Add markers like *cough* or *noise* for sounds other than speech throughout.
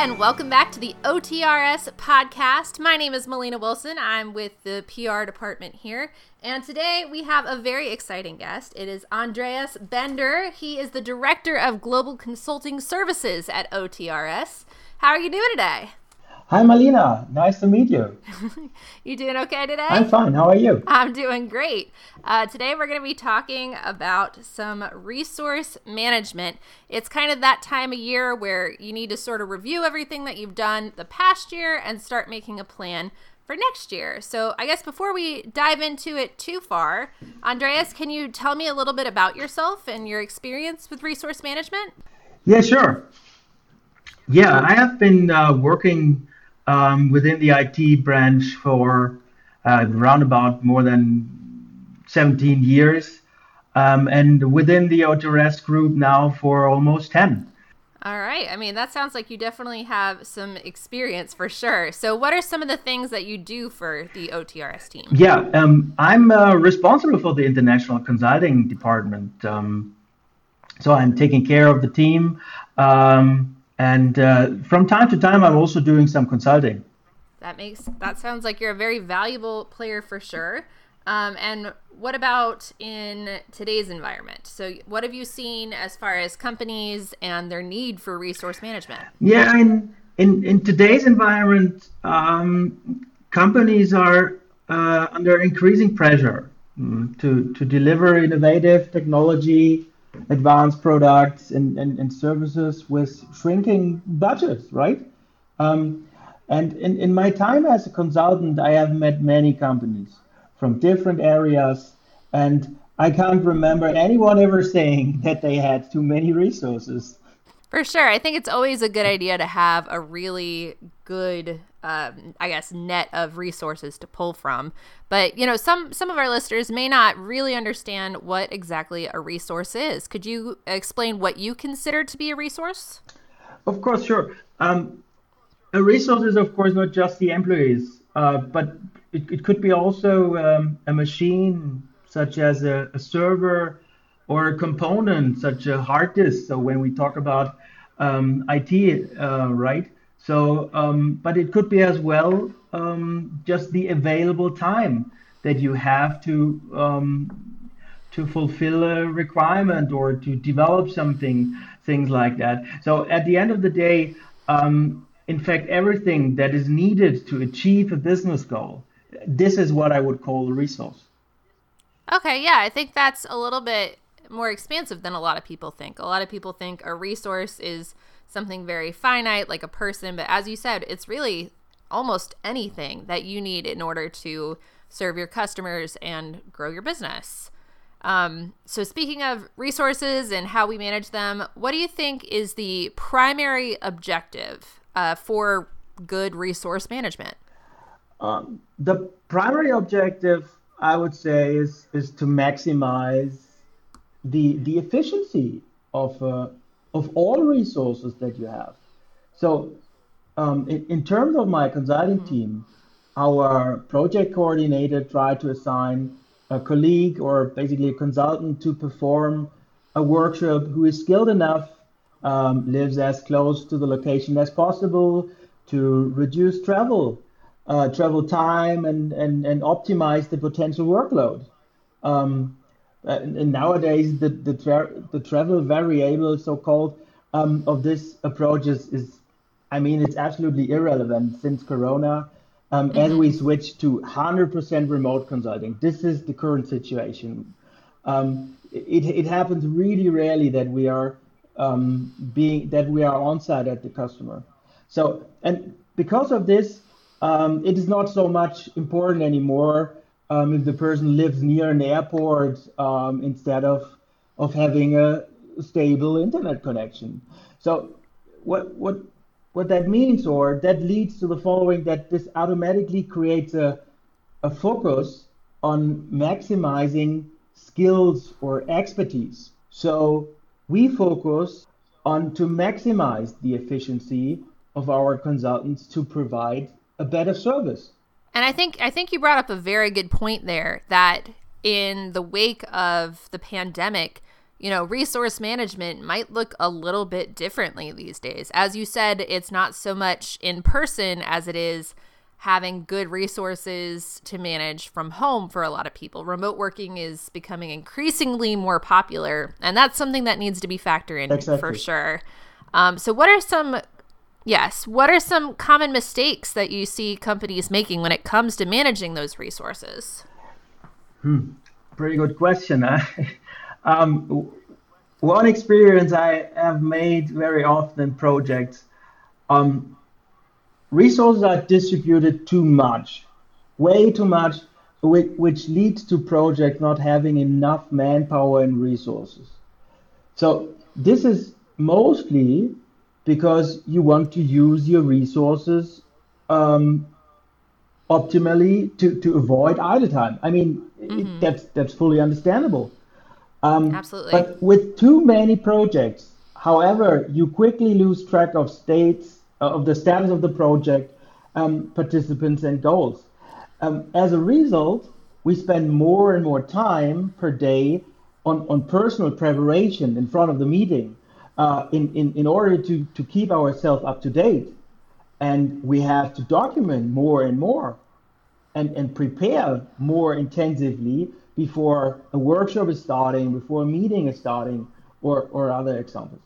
and welcome back to the OTRS podcast. My name is Melina Wilson. I'm with the PR department here. And today we have a very exciting guest. It is Andreas Bender. He is the Director of Global Consulting Services at OTRS. How are you doing today? Hi, Melina. Nice to meet you. *laughs* you doing okay today? I'm fine. How are you? I'm doing great. Uh, today, we're going to be talking about some resource management. It's kind of that time of year where you need to sort of review everything that you've done the past year and start making a plan for next year. So, I guess before we dive into it too far, Andreas, can you tell me a little bit about yourself and your experience with resource management? Yeah, sure. Yeah, I have been uh, working um, within the IT branch for uh, around about more than 17 years, um, and within the OTRS group now for almost 10. All right. I mean, that sounds like you definitely have some experience for sure. So, what are some of the things that you do for the OTRS team? Yeah, um, I'm uh, responsible for the international consulting department. Um, so, I'm taking care of the team. Um, and uh, from time to time, I'm also doing some consulting. That makes that sounds like you're a very valuable player for sure. Um, and what about in today's environment? So, what have you seen as far as companies and their need for resource management? Yeah, in in, in today's environment, um, companies are uh, under increasing pressure um, to to deliver innovative technology advanced products and, and, and services with shrinking budgets, right? Um, and in, in my time as a consultant, I have met many companies from different areas, and I can't remember anyone ever saying *laughs* that they had too many resources. For sure. I think it's always a good idea to have a really good um, I guess net of resources to pull from. But you know, some some of our listeners may not really understand what exactly a resource is. Could you explain what you consider to be a resource? Of course, sure. Um, a resource is, of course, not just the employees, uh, but it, it, could be also um, a machine, such as a, a, server, or a component, such a hard disk. So when we talk about um, IT, uh, right? So, um, but it could be as well um, just the available time that you have to um, to fulfill a requirement or to develop something, things like that. So, at the end of the day, um, in fact, everything that is needed to achieve a business goal, this is what I would call a resource. Okay, yeah, I think that's a little bit more expansive than a lot of people think. A lot of people think a resource is something very finite like a person, but as you said, it's really almost anything that you need in order to serve your customers and grow your business. Um, so, speaking of resources and how we manage them, what do you think is the primary objective uh, for good resource management? Um, the primary objective, I would say, is is to maximize the the efficiency of uh, of all resources that you have. So, um, in, in, terms of my consulting mm-hmm. team, our project coordinator tried to assign a colleague or basically a consultant to perform a workshop who is skilled enough, um, lives as close to the location as possible to reduce travel, uh, travel time, and, and, and optimize the potential workload. Um, uh, and nowadays the the, tra- the travel variable, so called, um, of this approach is, is, I mean, it's absolutely irrelevant since Corona. Um, mm-hmm. As we switch to 100% remote consulting, this is the current situation. Um, it, it happens really rarely that we are um, being that we are on site at the customer. So and because of this, um, it is not so much important anymore um, if the person lives near an airport um, instead of of having a stable internet connection. So what what what that means or that leads to the following that this automatically creates a a focus on maximizing skills or expertise. So we focus on to maximize the efficiency of our consultants to provide a better service. And I think I think you brought up a very good point there that in the wake of the pandemic, you know, resource management might look a little bit differently these days. As you said, it's not so much in person as it is having good resources to manage from home for a lot of people. Remote working is becoming increasingly more popular, and that's something that needs to be factored in exactly. for sure. Um, so, what are some Yes. What are some common mistakes that you see companies making when it comes to managing those resources? Hmm. Pretty good question. *laughs* um, one experience I have made very often in projects um, resources are distributed too much, way too much, which, which leads to projects not having enough manpower and resources. So, this is mostly because you want to use your resources um, optimally to, to avoid idle time. I mean, mm-hmm. it, that's that's fully understandable. Um, Absolutely. But with too many projects, however, you quickly lose track of states uh, of the status of the project, um, participants, and goals. Um, as a result, we spend more and more time per day on, on personal preparation in front of the meeting uh, in, in, in order to, to keep ourselves up to date. And we have to document more and more and, and prepare more intensively before a workshop is starting, before a meeting is starting, or, or other examples.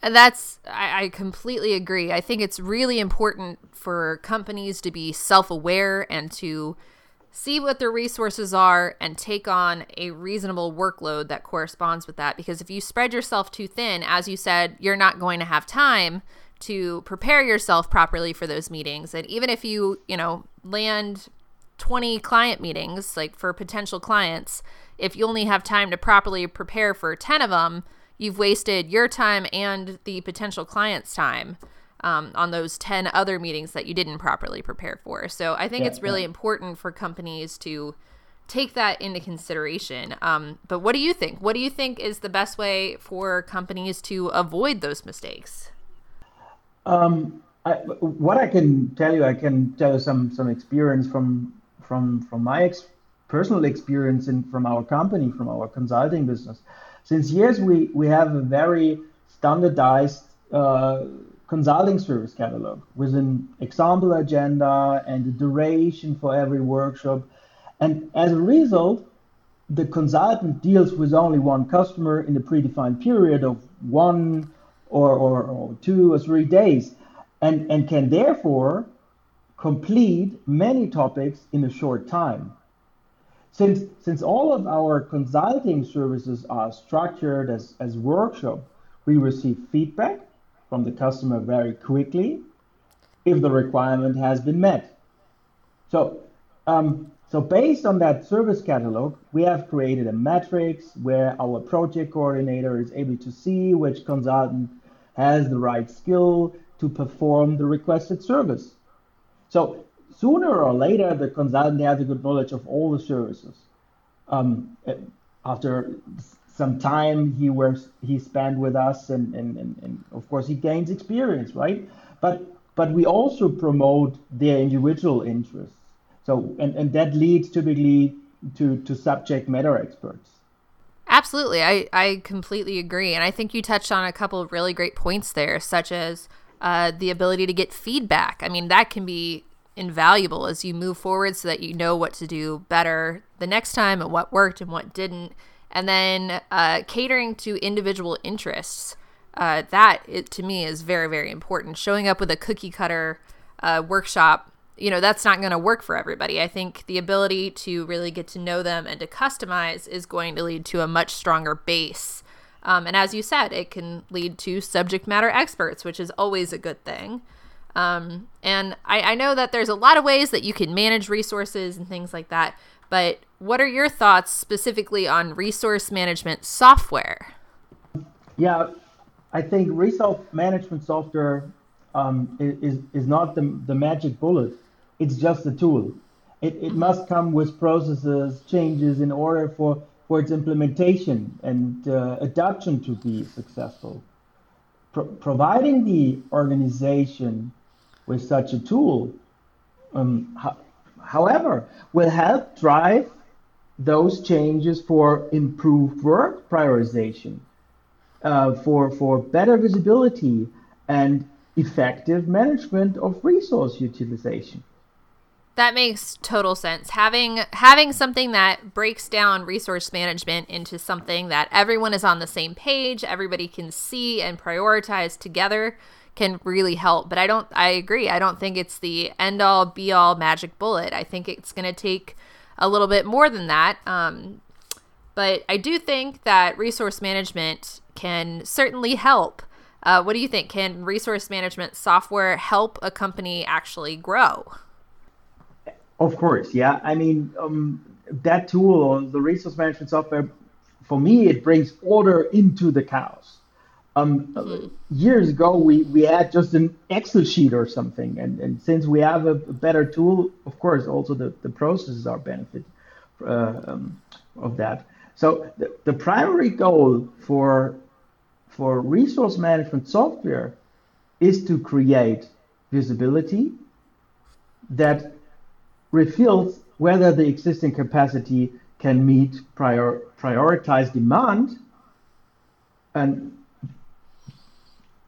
That's, I, I completely agree. I think it's really important for companies to be self aware and to see what their resources are and take on a reasonable workload that corresponds with that. Because if you spread yourself too thin as you said you're not going to have time to prepare yourself properly for those meetings. And even if you you know land 20 client meetings like for potential clients if you only have time to properly prepare for 10 of them you've wasted your time and the potential client's time um, on those 10 other meetings that you didn't properly prepare for. So I think yeah, it's really yeah. important for companies to take that into consideration. Um, but what do you think? What do you think is the best way for companies to avoid those mistakes? Um, I, what I can tell you, I can tell you some some experience from from from my ex- personal experience and from our company, from our consulting business. Since years, we we have a very standardized uh, consulting service catalog with an example agenda and a duration for every workshop. And as a result, the consultant deals with only one customer in a predefined period of one or, or, or two or three days and, and can therefore complete many topics in a short time. Since, since all of our consulting services are structured as, as workshop, we receive feedback from the customer very quickly if the requirement has been met. So, um, so based on that service catalog, we have created a matrix where our project coordinator is able to see which consultant has the right skill to perform the requested service. So sooner or later, the consultant has a good knowledge of all the services. Um, after some time he works he spent with us and, and, and, and of course he gains experience right? But but we also promote their individual interests. So and, and that leads typically to to subject matter experts. Absolutely. I i completely agree. And i think you touched on a couple of really great points there such as uh, the ability to get feedback. I mean that can be invaluable as you move forward so that you know what to do better the next time and what worked and what didn't and then uh, catering to individual interests. Uh, that it, to me is very very important. Showing up with a cookie cutter uh, workshop, you know, that's not going to work for everybody. I think the ability to really get to know them and to customize is going to lead to a much stronger base. Um, and as you said, it can lead to subject matter experts, which is always a good thing. Um, and I, I know that there's a lot of ways that you can manage resources and things like that. But what are your thoughts specifically on resource management software? Yeah, I think resource management software um, is, is not the, the magic bullet. It's just a tool. It, it must come with processes, changes in order for, for its implementation and uh, adoption to be successful. Pro- providing the organization with such a tool um, however, will help drive those changes for improved work prioritization, uh, for for better visibility and effective management of resource utilization. That makes total sense. Having having something that breaks down resource management into something that everyone is on the same page, everybody can see and prioritize together can really help. But I don't I agree. I don't think it's the end all be all magic bullet. I think it's going to take a little bit more than that. Um, but I do think that resource management can certainly help. Uh, what do you think? Can resource management software help a company actually grow? Of course, yeah. I mean, um, that tool, the resource management software, for me, it brings order into the chaos. Um, mm-hmm. Years ago, we, we had just an Excel sheet or something, and, and since we have a, better tool, of course, also the, the processes are benefit uh, um, of that. So the, the primary goal for for resource management software is to create visibility that reveals whether the existing capacity can meet prior, prioritized demand and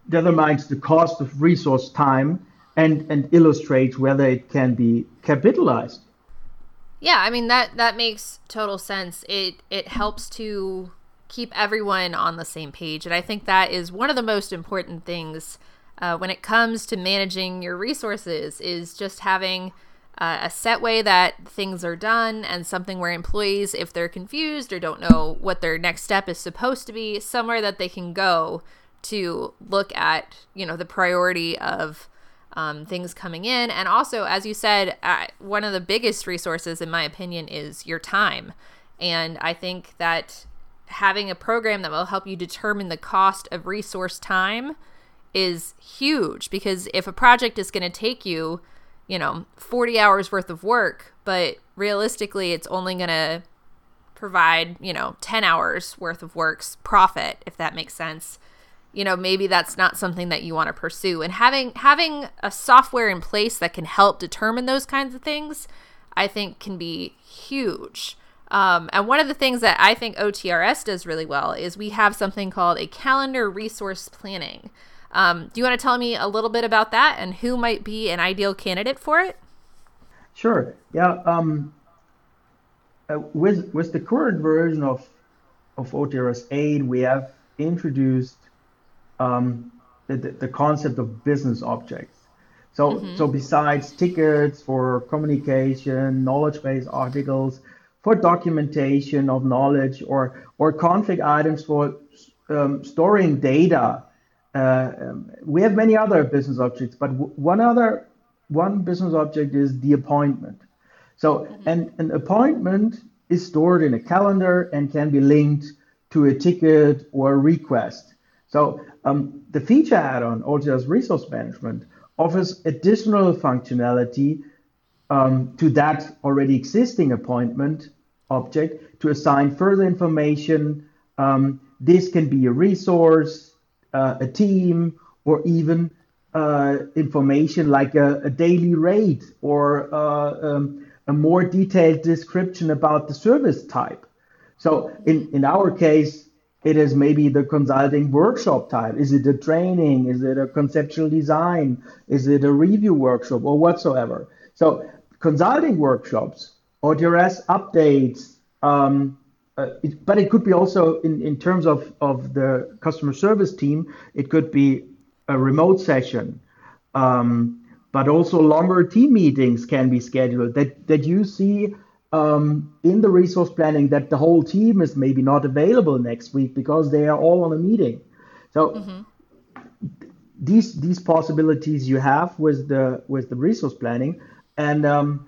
determines the cost of resource time and, and illustrates whether it can be capitalized. Yeah, I mean that that makes total sense. It it helps to keep everyone on the same page, and I think that is one of the most important things uh, when it comes to managing your resources. Is just having uh, a set way that things are done and something where employees if they're confused or don't know what their next step is supposed to be somewhere that they can go to look at you know the priority of um, things coming in and also as you said uh, one of the biggest resources in my opinion is your time and i think that having a program that will help you determine the cost of resource time is huge because if a project is going to take you you know, 40 hours worth of work, but realistically, it's only going to provide, you know, 10 hours worth of work's profit, if that makes sense. You know, maybe that's not something that you want to pursue. And having having a software in place that can help determine those kinds of things, I think can be huge. Um, and one of the things that I think OTRS does really well is we have something called a calendar resource planning. Um, do you want to tell me a little bit about that and who might be an ideal candidate for it? Sure. Yeah. Um, uh, with with the current version of of OTRS 8, we have introduced um, the, the, concept of business objects. So mm-hmm. so besides tickets for communication, knowledge base articles, for documentation of knowledge, or or config items for um, storing data uh, um, we have many other business objects, but one other one business object is the appointment. So mm-hmm. an, an appointment is stored in a calendar and can be linked to a ticket or a request. So um, the feature add-on, OTRS Resource Management, offers additional functionality um, to that already existing appointment object to assign further information. Um, this can be a resource, uh, a team, or even uh, information like a, a, daily rate or uh, um, a more detailed description about the service type. So in, in our case, it is maybe the consulting workshop type. Is it a training? Is it a conceptual design? Is it a review workshop or whatsoever? So consulting workshops, OTRS updates, um, uh, it, but it could be also in, in terms of, of the customer service team, it could be a remote session. Um, but also longer team meetings can be scheduled that, that you see um, in the resource planning that the whole team is maybe not available next week because they are all on a meeting. So mm-hmm. these these possibilities you have with the with the resource planning and um,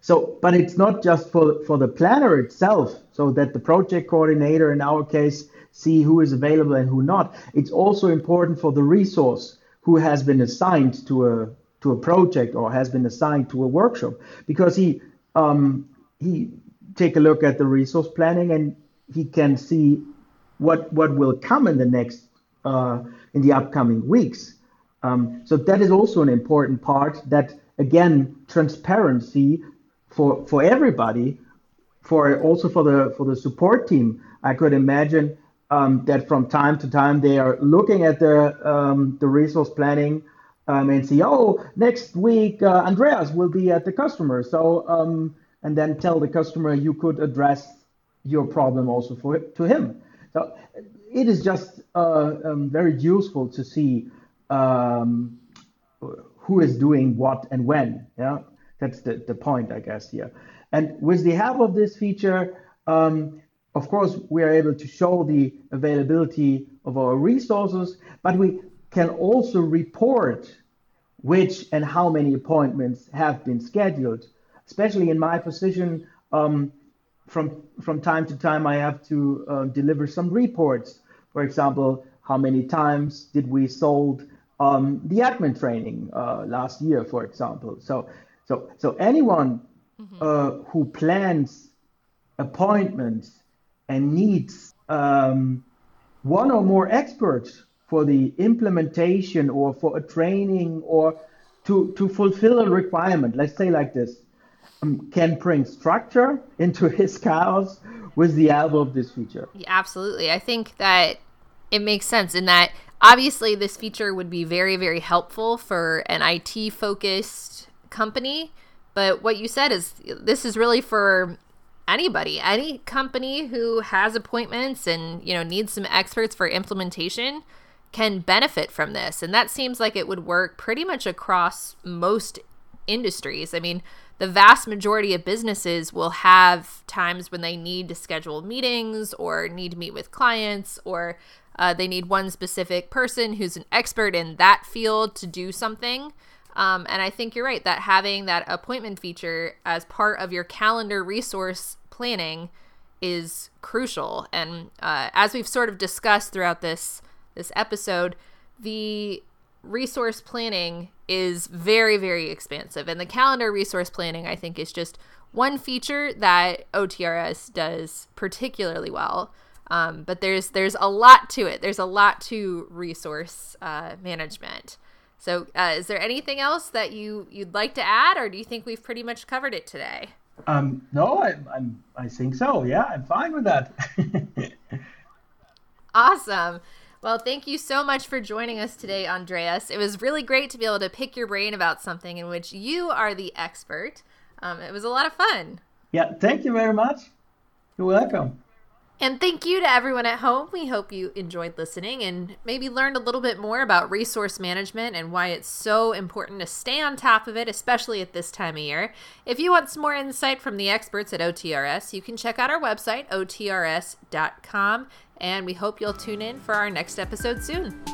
so, but it's not just for, for the planner itself, so that the project coordinator in our case see who is available and who not. It's also important for the resource who has been assigned to a to a project or has been assigned to a workshop because he um, he take a look at the resource planning and he can see what what will come in the next uh, in the upcoming weeks. Um, so that is also an important part that again transparency for for everybody for also for the for the support team, I could imagine um, that from time to time they are looking at the um, the resource planning um, and see, oh, next week uh, Andreas will be at the customer, so um, and then tell the customer you could address your problem also for to him. So it is just uh, um, very useful to see um, who is doing what and when. Yeah, that's the, the point, I guess, here. And with the help of this feature, um, of course, we are able to show the availability of our resources, but we can also report which and how many appointments have been scheduled. Especially in my position, um, from from time to time, I have to uh, deliver some reports. For example, how many times did we sold um, the admin training uh, last year, for example? So, so, so anyone mm-hmm. uh, who plans appointments and needs um, one or more experts for the implementation or for a training or to, to fulfill a requirement, let's say like this, um, can bring structure into his chaos with the help of this feature. Yeah, absolutely. I think that it makes sense in that obviously this feature would be very, very helpful for an IT focused company. But what you said is this is really for anybody, any company who has appointments and, you know, needs some experts for implementation can benefit from this. And that seems like it would work pretty much across most industries. I mean, the vast majority of businesses will have times when they need to schedule meetings or need to meet with clients or uh, they need one specific person who's an expert in that field to do something. Um, and I think you're right that having that appointment feature as part of your calendar resource planning is crucial. And uh, as we've sort of discussed throughout this this episode, the resource planning is very, very expansive. And the calendar resource planning, I think, is just one feature that OTRS does particularly well. Um, but there's there's a lot to it. There's a lot to resource uh, management. So, uh, is there anything else that you you'd like to add, or do you think we've pretty much covered it today? Um, no, I, I'm I think so. Yeah, I'm fine with that. *laughs* awesome. Well, thank you so much for joining us today, Andreas. It was really great to be able to pick your brain about something in which you are the expert. Um, it was a lot of fun. Yeah, thank you very much. You're welcome. And thank you to everyone at home. We hope you enjoyed listening and maybe learned a little bit more about resource management and why it's so important to stay on top of it, especially at this time of year. If you want some more insight from the experts at OTRS, you can check out our website, otrs.com, and we hope you'll tune in for our next episode soon.